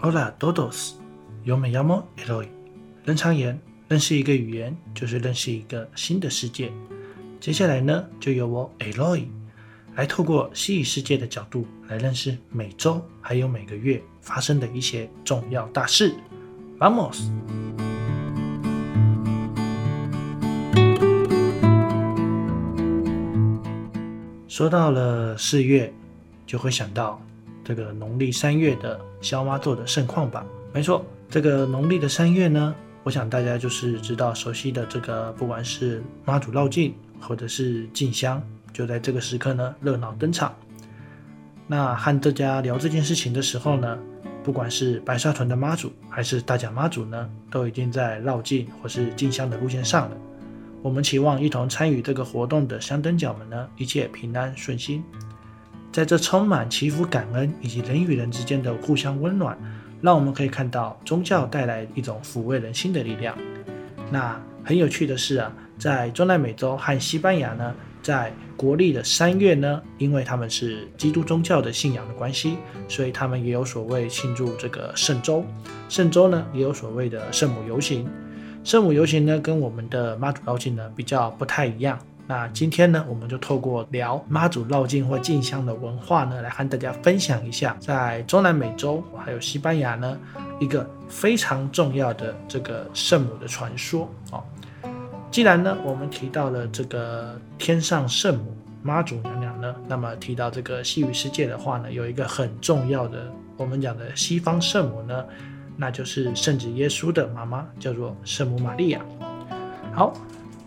Hola todos, yo me llamo Eloy。人常言，认识一个语言就是认识一个新的世界。接下来呢，就由我 Eloy 来透过西语世界的角度来认识每周还有每个月发生的一些重要大事。Vamos！说到了四月，就会想到这个农历三月的萧妈做的盛况吧？没错，这个农历的三月呢，我想大家就是知道熟悉的这个，不管是妈祖绕境或者是进香，就在这个时刻呢热闹登场。那和大家聊这件事情的时候呢，不管是白沙屯的妈祖还是大甲妈祖呢，都已经在绕境或是进香的路线上了。我们期望一同参与这个活动的香灯脚们呢，一切平安顺心。在这充满祈福感恩以及人与人之间的互相温暖，让我们可以看到宗教带来一种抚慰人心的力量。那很有趣的是啊，在中南美洲和西班牙呢，在国历的三月呢，因为他们是基督宗教的信仰的关系，所以他们也有所谓庆祝这个圣周。圣周呢，也有所谓的圣母游行。圣母游行呢，跟我们的妈祖绕境呢比较不太一样。那今天呢，我们就透过聊妈祖绕境或进香的文化呢，来和大家分享一下，在中南美洲还有西班牙呢，一个非常重要的这个圣母的传说哦。既然呢，我们提到了这个天上圣母妈祖娘娘呢，那么提到这个西语世界的话呢，有一个很重要的，我们讲的西方圣母呢。那就是圣子耶稣的妈妈，叫做圣母玛利亚。好，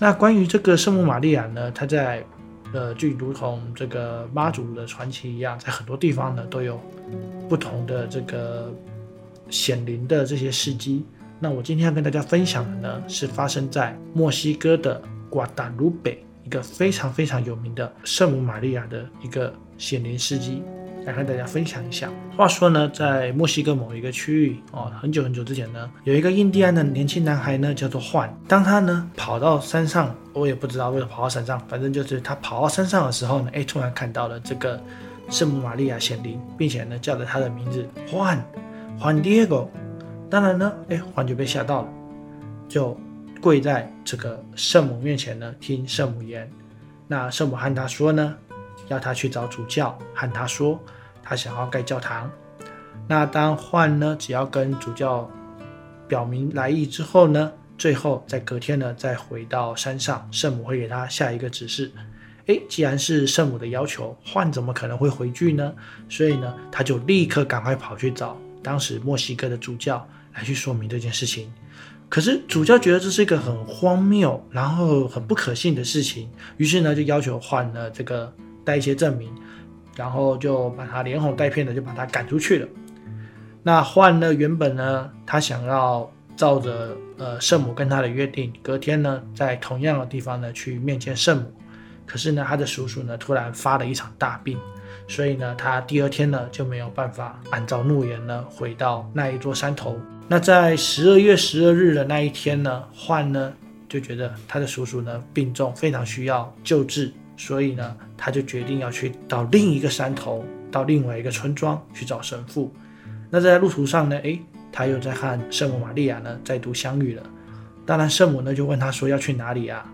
那关于这个圣母玛利亚呢，她在呃，就如同这个妈祖的传奇一样，在很多地方呢都有不同的这个显灵的这些事迹。那我今天要跟大家分享的呢，是发生在墨西哥的瓜达卢北一个非常非常有名的圣母玛利亚的一个显灵事迹。来和大家分享一下。话说呢，在墨西哥某一个区域哦，很久很久之前呢，有一个印第安的年轻男孩呢，叫做幻。当他呢跑到山上，我也不知道为什么跑到山上，反正就是他跑到山上的时候呢，哎，突然看到了这个圣母玛利亚显灵，并且呢叫了他的名字幻，幻 Diego。当然呢，哎，幻就被吓到了，就跪在这个圣母面前呢，听圣母言。那圣母和他说呢。要他去找主教，和他说他想要盖教堂。那当换呢，只要跟主教表明来意之后呢，最后在隔天呢，再回到山上，圣母会给他下一个指示。诶，既然是圣母的要求，换怎么可能会回拒呢？所以呢，他就立刻赶快跑去找当时墨西哥的主教来去说明这件事情。可是主教觉得这是一个很荒谬，然后很不可信的事情，于是呢，就要求换了这个。带一些证明，然后就把他连哄带骗的就把他赶出去了。那换呢？原本呢，他想要照着呃圣母跟他的约定，隔天呢在同样的地方呢去面见圣母。可是呢，他的叔叔呢突然发了一场大病，所以呢他第二天呢就没有办法按照诺言呢回到那一座山头。那在十二月十二日的那一天呢，换呢就觉得他的叔叔呢病重，非常需要救治。所以呢，他就决定要去到另一个山头，到另外一个村庄去找神父。那在路途上呢，诶，他又在和圣母玛利亚呢再度相遇了。当然，圣母呢就问他说要去哪里啊？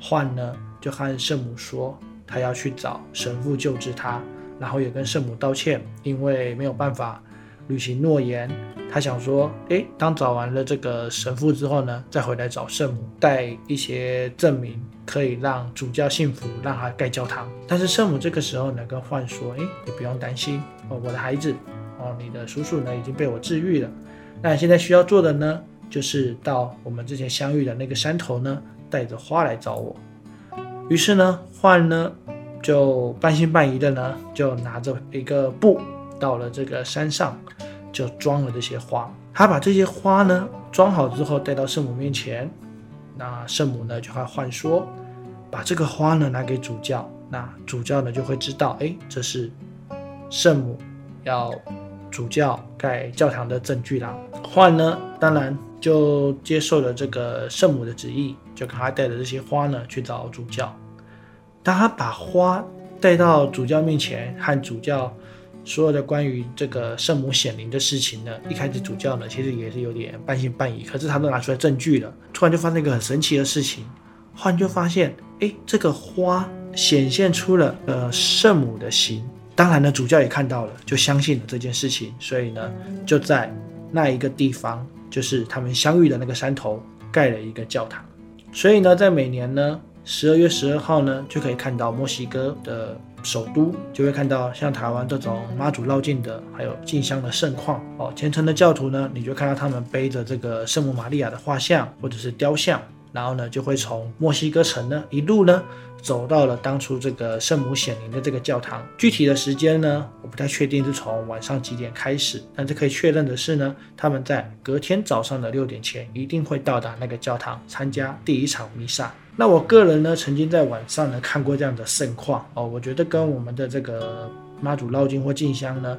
幻呢就和圣母说他要去找神父救治他，然后也跟圣母道歉，因为没有办法履行诺言。他想说，诶，当找完了这个神父之后呢，再回来找圣母，带一些证明。可以让主教信服，让他盖教堂。但是圣母这个时候呢，跟幻说：“哎，你不用担心哦，我的孩子，哦，你的叔叔呢已经被我治愈了。那现在需要做的呢，就是到我们之前相遇的那个山头呢，带着花来找我。”于是呢，幻呢就半信半疑的呢，就拿着一个布到了这个山上，就装了这些花。他把这些花呢装好之后，带到圣母面前。那圣母呢就和幻说，把这个花呢拿给主教，那主教呢就会知道，哎，这是圣母要主教盖教堂的证据啦。幻呢当然就接受了这个圣母的旨意，就赶快带着这些花呢去找主教。当他把花带到主教面前，和主教所有的关于这个圣母显灵的事情呢，一开始主教呢其实也是有点半信半疑，可是他都拿出来证据了，突然就发生一个很神奇的事情，忽然就发现，哎，这个花显现出了呃圣母的形。当然呢，主教也看到了，就相信了这件事情，所以呢，就在那一个地方，就是他们相遇的那个山头，盖了一个教堂。所以呢，在每年呢十二月十二号呢，就可以看到墨西哥的首都，就会看到像台湾这种妈祖绕境的，还有进香的盛况哦。虔诚的教徒呢，你就看到他们背着这个圣母玛利亚的画像或者是雕像，然后呢，就会从墨西哥城呢一路呢。走到了当初这个圣母显灵的这个教堂，具体的时间呢，我不太确定是从晚上几点开始，但是可以确认的是呢，他们在隔天早上的六点前一定会到达那个教堂参加第一场弥撒。那我个人呢，曾经在晚上呢看过这样的盛况哦，我觉得跟我们的这个妈祖绕境或进香呢，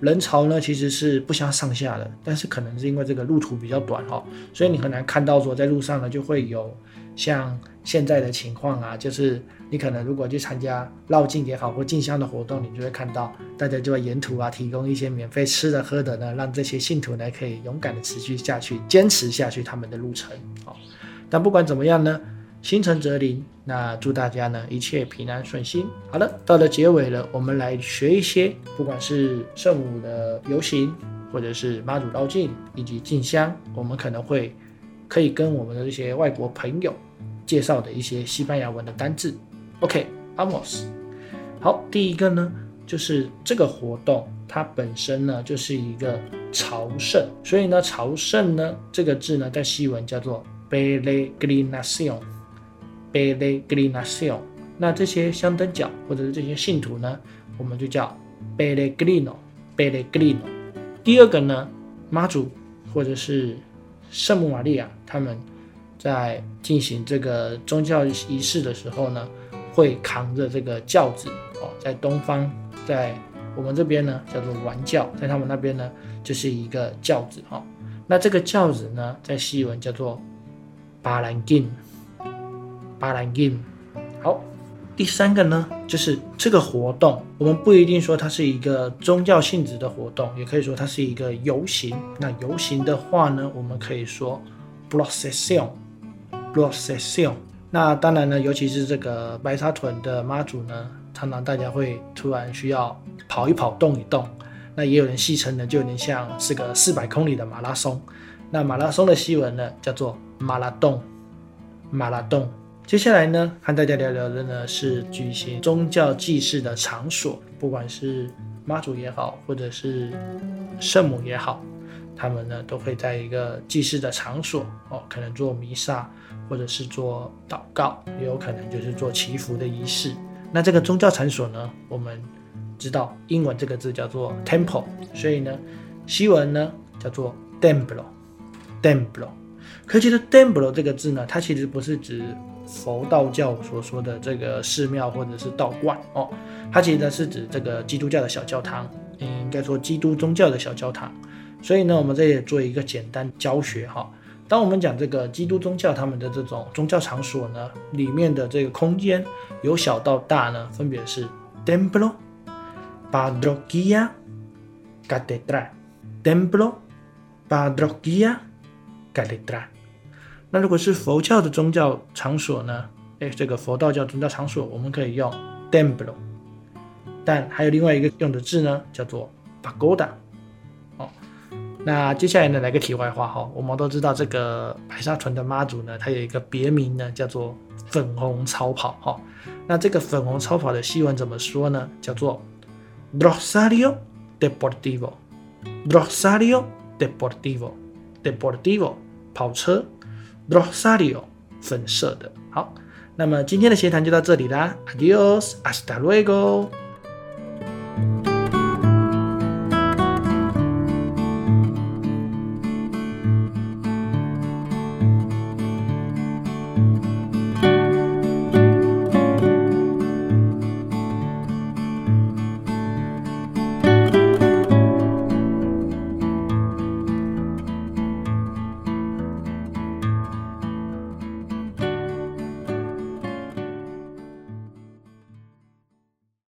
人潮呢其实是不相上下的，但是可能是因为这个路途比较短哈，所以你很难看到说在路上呢就会有像。现在的情况啊，就是你可能如果去参加绕境也好或进香的活动，你就会看到大家就会沿途啊提供一些免费吃的喝的呢，让这些信徒呢可以勇敢的持续下去，坚持下去他们的路程。哦，但不管怎么样呢，心诚则灵。那祝大家呢一切平安顺心。好了，到了结尾了，我们来学一些，不管是圣母的游行，或者是妈祖绕境以及进香，我们可能会可以跟我们的这些外国朋友。介绍的一些西班牙文的单字，OK，Amos。好，第一个呢，就是这个活动它本身呢就是一个朝圣，所以呢朝圣呢这个字呢在西文叫做 Belenacion peregrinación。那这些香灯脚或者是这些信徒呢，我们就叫 Peregrino，Peregrino。第二个呢，妈祖或者是圣母玛利亚他们。在进行这个宗教仪式的时候呢，会扛着这个轿子哦，在东方，在我们这边呢叫做玩轿，在他们那边呢就是一个轿子哈。那这个轿子呢，在西文叫做巴兰金，巴兰金。好，第三个呢，就是这个活动，我们不一定说它是一个宗教性质的活动，也可以说它是一个游行。那游行的话呢，我们可以说 procession。procession，那当然呢，尤其是这个白沙屯的妈祖呢，常常大家会突然需要跑一跑、动一动。那也有人戏称呢，就有点像是个四百公里的马拉松。那马拉松的西文呢，叫做马拉洞，马拉洞。接下来呢，和大家聊聊的呢是举行宗教祭祀的场所，不管是妈祖也好，或者是圣母也好，他们呢都会在一个祭祀的场所哦，可能做弥撒。或者是做祷告，也有可能就是做祈福的仪式。那这个宗教场所呢，我们知道英文这个字叫做 temple，所以呢，西文呢叫做 templo，templo。可其实 templo 这个字呢，它其实不是指佛道教所说的这个寺庙或者是道观哦，它其实呢是指这个基督教的小教堂，嗯应该说基督宗教的小教堂。所以呢，我们这里做一个简单教学哈。当我们讲这个基督宗教他们的这种宗教场所呢，里面的这个空间由小到大呢，分别是 templo, p a d r o q u i a catedral、templo、p a d r o q u i a catedral。那如果是佛教的宗教场所呢，哎，这个佛道教宗教场所我们可以用 templo，但还有另外一个用的字呢，叫做 pagoda。哦那接下来呢，来个题外话哈，我们都知道这个白沙屯的妈祖呢，它有一个别名呢，叫做粉红超跑哈。那这个粉红超跑的西文怎么说呢？叫做 Rosario Deportivo，Rosario Deportivo，Deportivo 跑车，Rosario 粉色的。好，那么今天的闲谈就到这里啦，Adios，hasta luego。